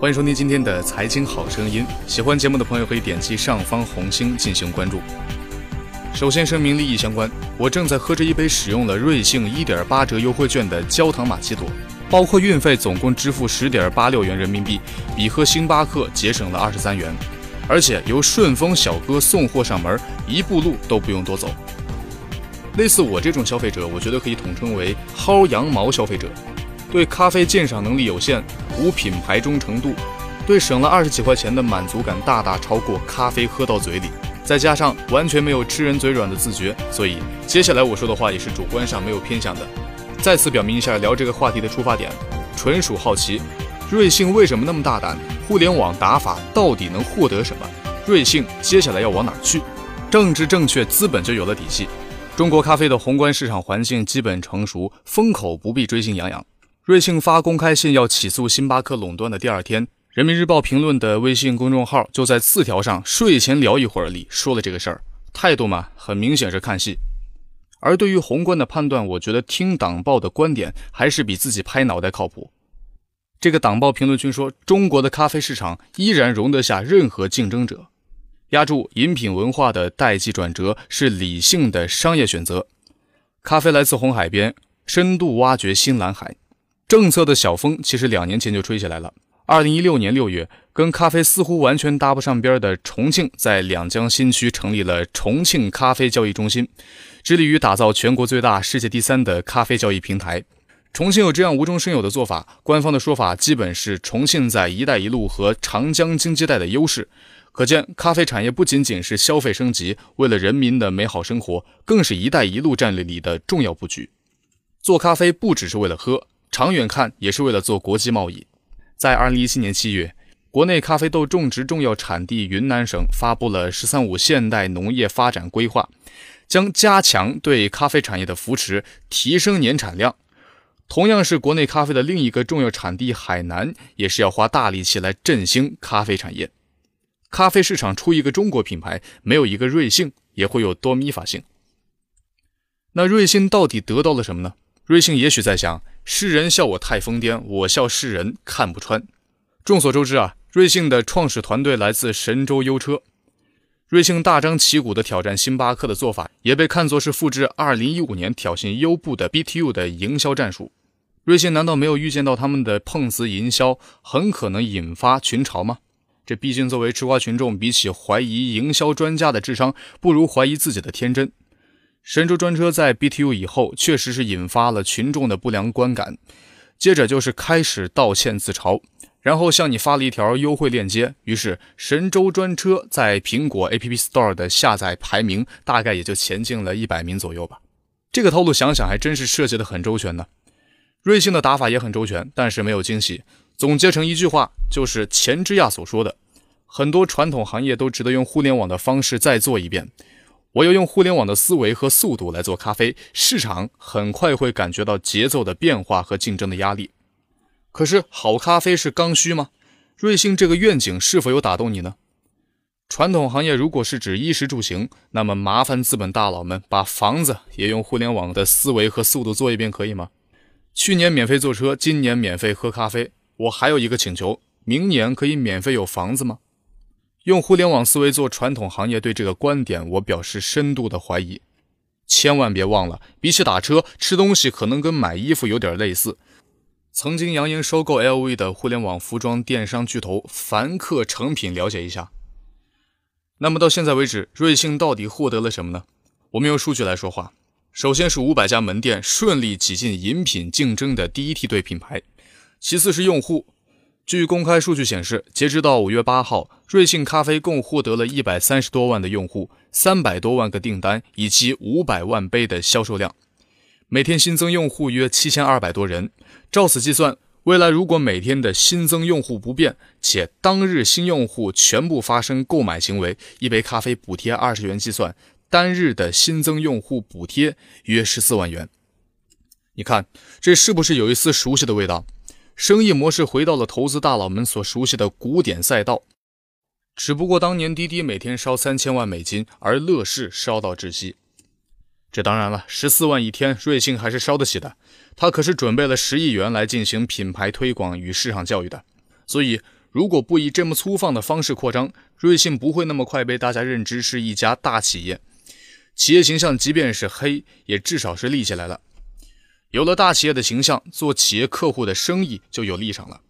欢迎收听今天的财经好声音。喜欢节目的朋友可以点击上方红星进行关注。首先声明利益相关，我正在喝着一杯使用了瑞幸一点八折优惠券的焦糖玛奇朵，包括运费总共支付十点八六元人民币，比喝星巴克节省了二十三元，而且由顺丰小哥送货上门，一步路都不用多走。类似我这种消费者，我觉得可以统称为薅羊毛消费者。对咖啡鉴赏能力有限，无品牌忠诚度，对省了二十几块钱的满足感大大超过咖啡喝到嘴里，再加上完全没有吃人嘴软的自觉，所以接下来我说的话也是主观上没有偏向的。再次表明一下聊这个话题的出发点，纯属好奇，瑞幸为什么那么大胆？互联网打法到底能获得什么？瑞幸接下来要往哪去？政治正确，资本就有了底气。中国咖啡的宏观市场环境基本成熟，风口不必追心痒痒。瑞幸发公开信要起诉星巴克垄断的第二天，人民日报评论的微信公众号就在字条上“睡前聊一会儿”里说了这个事儿，态度嘛，很明显是看戏。而对于宏观的判断，我觉得听党报的观点还是比自己拍脑袋靠谱。这个党报评论君说，中国的咖啡市场依然容得下任何竞争者，压住饮品文化的代际转折是理性的商业选择。咖啡来自红海边，深度挖掘新蓝海。政策的小风其实两年前就吹起来了。二零一六年六月，跟咖啡似乎完全搭不上边的重庆，在两江新区成立了重庆咖啡交易中心，致力于打造全国最大、世界第三的咖啡交易平台。重庆有这样无中生有的做法，官方的说法基本是重庆在“一带一路”和长江经济带的优势。可见，咖啡产业不仅仅是消费升级，为了人民的美好生活，更是一带一路战略里的重要布局。做咖啡不只是为了喝。长远看，也是为了做国际贸易。在二零一七年七月，国内咖啡豆种植重要产地云南省发布了“十三五”现代农业发展规划，将加强对咖啡产业的扶持，提升年产量。同样是国内咖啡的另一个重要产地海南，也是要花大力气来振兴咖啡产业。咖啡市场出一个中国品牌，没有一个瑞幸，也会有多米法性。那瑞幸到底得到了什么呢？瑞幸也许在想。世人笑我太疯癫，我笑世人看不穿。众所周知啊，瑞幸的创始团队来自神州优车。瑞幸大张旗鼓地挑战星巴克的做法，也被看作是复制2015年挑衅优步的 BTU 的营销战术。瑞幸难道没有预见到他们的碰瓷营销很可能引发群嘲吗？这毕竟作为吃瓜群众，比起怀疑营销专家的智商，不如怀疑自己的天真。神州专车在 BTU 以后，确实是引发了群众的不良观感。接着就是开始道歉自嘲，然后向你发了一条优惠链接。于是神州专车在苹果 App Store 的下载排名大概也就前进了一百名左右吧。这个套路想想还真是设计的很周全呢。瑞幸的打法也很周全，但是没有惊喜。总结成一句话，就是钱之亚所说的：很多传统行业都值得用互联网的方式再做一遍。我要用互联网的思维和速度来做咖啡，市场很快会感觉到节奏的变化和竞争的压力。可是，好咖啡是刚需吗？瑞幸这个愿景是否有打动你呢？传统行业如果是指衣食住行，那么麻烦资本大佬们把房子也用互联网的思维和速度做一遍，可以吗？去年免费坐车，今年免费喝咖啡，我还有一个请求：明年可以免费有房子吗？用互联网思维做传统行业，对这个观点我表示深度的怀疑。千万别忘了，比起打车，吃东西可能跟买衣服有点类似。曾经扬言收购 LV 的互联网服装电商巨头凡客诚品，了解一下。那么到现在为止，瑞幸到底获得了什么呢？我们用数据来说话。首先是五百家门店顺利挤进饮品竞争的第一梯队品牌，其次是用户。据公开数据显示，截止到五月八号，瑞幸咖啡共获得了一百三十多万的用户，三百多万个订单，以及五百万杯的销售量，每天新增用户约七千二百多人。照此计算，未来如果每天的新增用户不变，且当日新用户全部发生购买行为，一杯咖啡补贴二十元计算，单日的新增用户补贴约十四万元。你看，这是不是有一丝熟悉的味道？生意模式回到了投资大佬们所熟悉的古典赛道，只不过当年滴滴每天烧三千万美金，而乐视烧到窒息。这当然了，十四万一天，瑞幸还是烧得起的。他可是准备了十亿元来进行品牌推广与市场教育的。所以，如果不以这么粗放的方式扩张，瑞幸不会那么快被大家认知是一家大企业。企业形象即便是黑，也至少是立起来了。有了大企业的形象，做企业客户的生意就有立场了。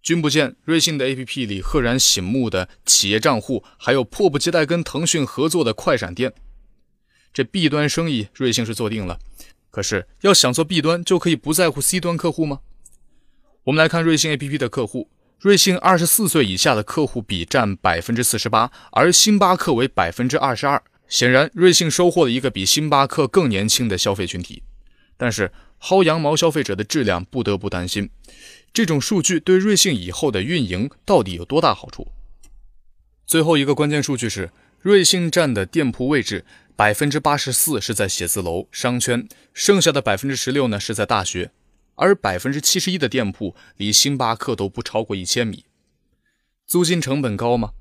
君不见，瑞幸的 APP 里赫然醒目的企业账户，还有迫不及待跟腾讯合作的快闪店。这 B 端生意，瑞幸是做定了。可是，要想做 B 端，就可以不在乎 C 端客户吗？我们来看瑞幸 APP 的客户，瑞幸二十四岁以下的客户比占百分之四十八，而星巴克为百分之二十二。显然，瑞幸收获了一个比星巴克更年轻的消费群体。但是，薅羊毛消费者的质量不得不担心。这种数据对瑞幸以后的运营到底有多大好处？最后一个关键数据是，瑞幸站的店铺位置百分之八十四是在写字楼、商圈，剩下的百分之十六呢是在大学，而百分之七十一的店铺离星巴克都不超过一千米。租金成本高吗？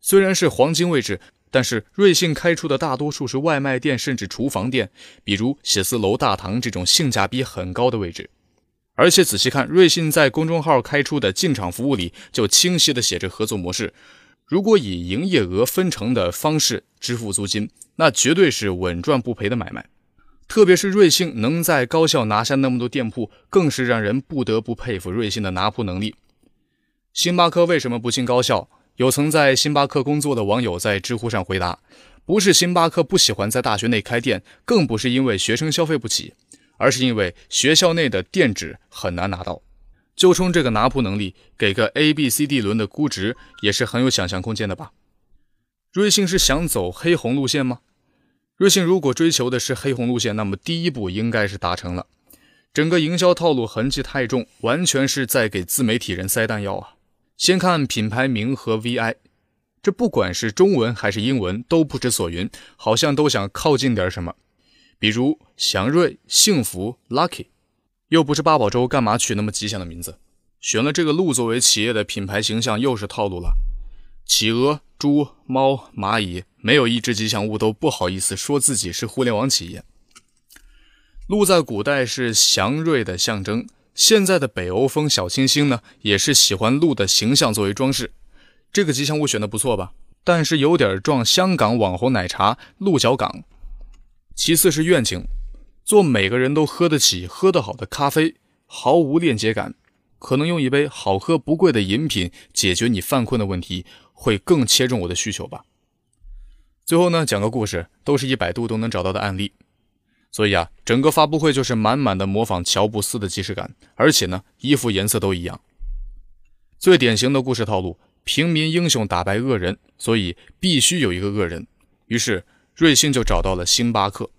虽然是黄金位置，但是瑞幸开出的大多数是外卖店甚至厨房店，比如写字楼大堂这种性价比很高的位置。而且仔细看，瑞幸在公众号开出的进场服务里，就清晰的写着合作模式。如果以营业额分成的方式支付租金，那绝对是稳赚不赔的买卖。特别是瑞幸能在高校拿下那么多店铺，更是让人不得不佩服瑞幸的拿铺能力。星巴克为什么不进高校？有曾在星巴克工作的网友在知乎上回答：不是星巴克不喜欢在大学内开店，更不是因为学生消费不起。而是因为学校内的店址很难拿到，就冲这个拿铺能力，给个 A、B、C、D 轮的估值也是很有想象空间的吧？瑞幸是想走黑红路线吗？瑞幸如果追求的是黑红路线，那么第一步应该是达成了。整个营销套路痕迹太重，完全是在给自媒体人塞弹药啊！先看品牌名和 VI，这不管是中文还是英文都不知所云，好像都想靠近点什么。比如祥瑞、幸福、Lucky，又不是八宝粥，干嘛取那么吉祥的名字？选了这个鹿作为企业的品牌形象，又是套路了。企鹅、猪、猫、蚂蚁，没有一只吉祥物都不好意思说自己是互联网企业。鹿在古代是祥瑞的象征，现在的北欧风小清新呢，也是喜欢鹿的形象作为装饰。这个吉祥物选的不错吧？但是有点撞香港网红奶茶鹿角港。其次是愿景，做每个人都喝得起、喝得好的咖啡，毫无链接感，可能用一杯好喝不贵的饮品解决你犯困的问题，会更切中我的需求吧。最后呢，讲个故事，都是一百度都能找到的案例。所以啊，整个发布会就是满满的模仿乔布斯的即视感，而且呢，衣服颜色都一样。最典型的故事套路：平民英雄打败恶人，所以必须有一个恶人。于是。瑞幸就找到了星巴克。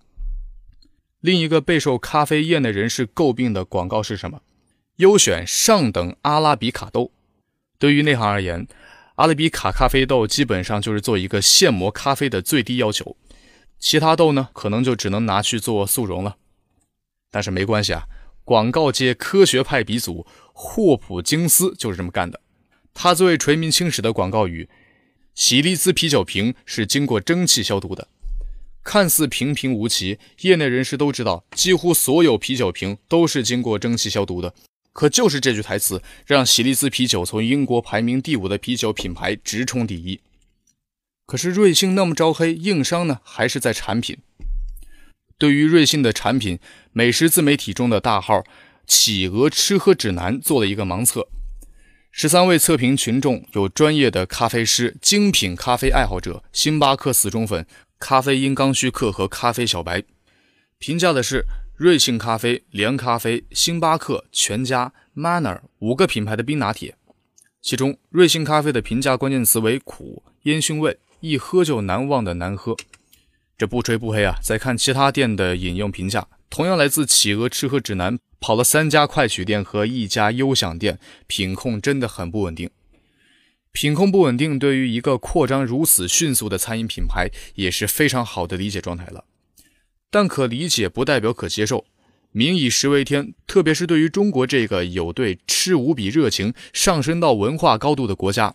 另一个备受咖啡业内人士诟病的广告是什么？优选上等阿拉比卡豆。对于内行而言，阿拉比卡咖啡豆基本上就是做一个现磨咖啡的最低要求，其他豆呢，可能就只能拿去做速溶了。但是没关系啊，广告界科学派鼻祖霍普金斯就是这么干的。他最为垂名青史的广告语：“喜力兹啤酒瓶是经过蒸汽消毒的。”看似平平无奇，业内人士都知道，几乎所有啤酒瓶都是经过蒸汽消毒的。可就是这句台词，让喜力兹啤酒从英国排名第五的啤酒品牌直冲第一。可是瑞幸那么招黑，硬伤呢还是在产品。对于瑞幸的产品，美食自媒体中的大号“企鹅吃喝指南”做了一个盲测，十三位测评群众有专业的咖啡师、精品咖啡爱好者、星巴克死忠粉。咖啡因刚需客和咖啡小白评价的是瑞幸咖啡、连咖啡、星巴克、全家、Manner 五个品牌的冰拿铁，其中瑞幸咖啡的评价关键词为苦、烟熏味、一喝就难忘的难喝。这不吹不黑啊！再看其他店的饮用评价，同样来自企鹅吃喝指南，跑了三家快取店和一家优享店，品控真的很不稳定。品控不稳定，对于一个扩张如此迅速的餐饮品牌也是非常好的理解状态了。但可理解不代表可接受。民以食为天，特别是对于中国这个有对吃无比热情、上升到文化高度的国家，《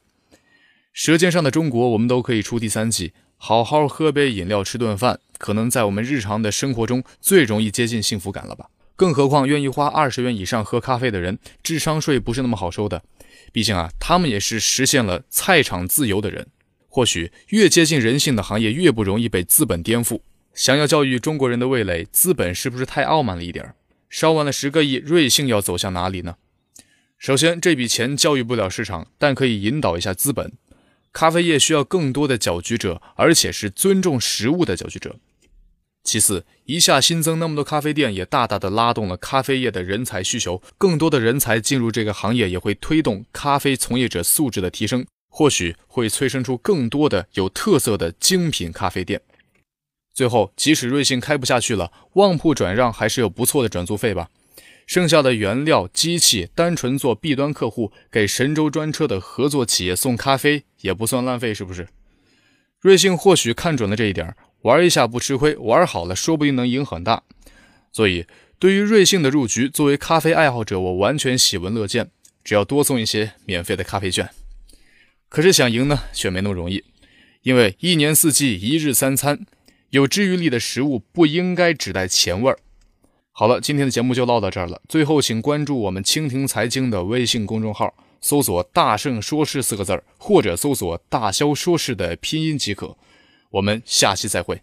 舌尖上的中国》我们都可以出第三季，好好喝杯饮料、吃顿饭，可能在我们日常的生活中最容易接近幸福感了吧？更何况愿意花二十元以上喝咖啡的人，智商税不是那么好收的。毕竟啊，他们也是实现了菜场自由的人。或许越接近人性的行业，越不容易被资本颠覆。想要教育中国人的味蕾，资本是不是太傲慢了一点儿？烧完了十个亿，瑞幸要走向哪里呢？首先，这笔钱教育不了市场，但可以引导一下资本。咖啡业需要更多的搅局者，而且是尊重食物的搅局者。其次，一下新增那么多咖啡店，也大大的拉动了咖啡业的人才需求。更多的人才进入这个行业，也会推动咖啡从业者素质的提升。或许会催生出更多的有特色的精品咖啡店。最后，即使瑞幸开不下去了，旺铺转让还是有不错的转租费吧。剩下的原料、机器，单纯做 B 端客户给神州专车的合作企业送咖啡，也不算浪费，是不是？瑞幸或许看准了这一点，玩一下不吃亏，玩好了说不定能赢很大。所以，对于瑞幸的入局，作为咖啡爱好者，我完全喜闻乐见。只要多送一些免费的咖啡券。可是想赢呢，却没那么容易，因为一年四季一日三餐，有治愈力的食物不应该只带钱味儿。好了，今天的节目就唠到这儿了。最后，请关注我们蜻蜓财经的微信公众号，搜索“大圣说事”四个字儿，或者搜索“大肖说事”的拼音即可。我们下期再会。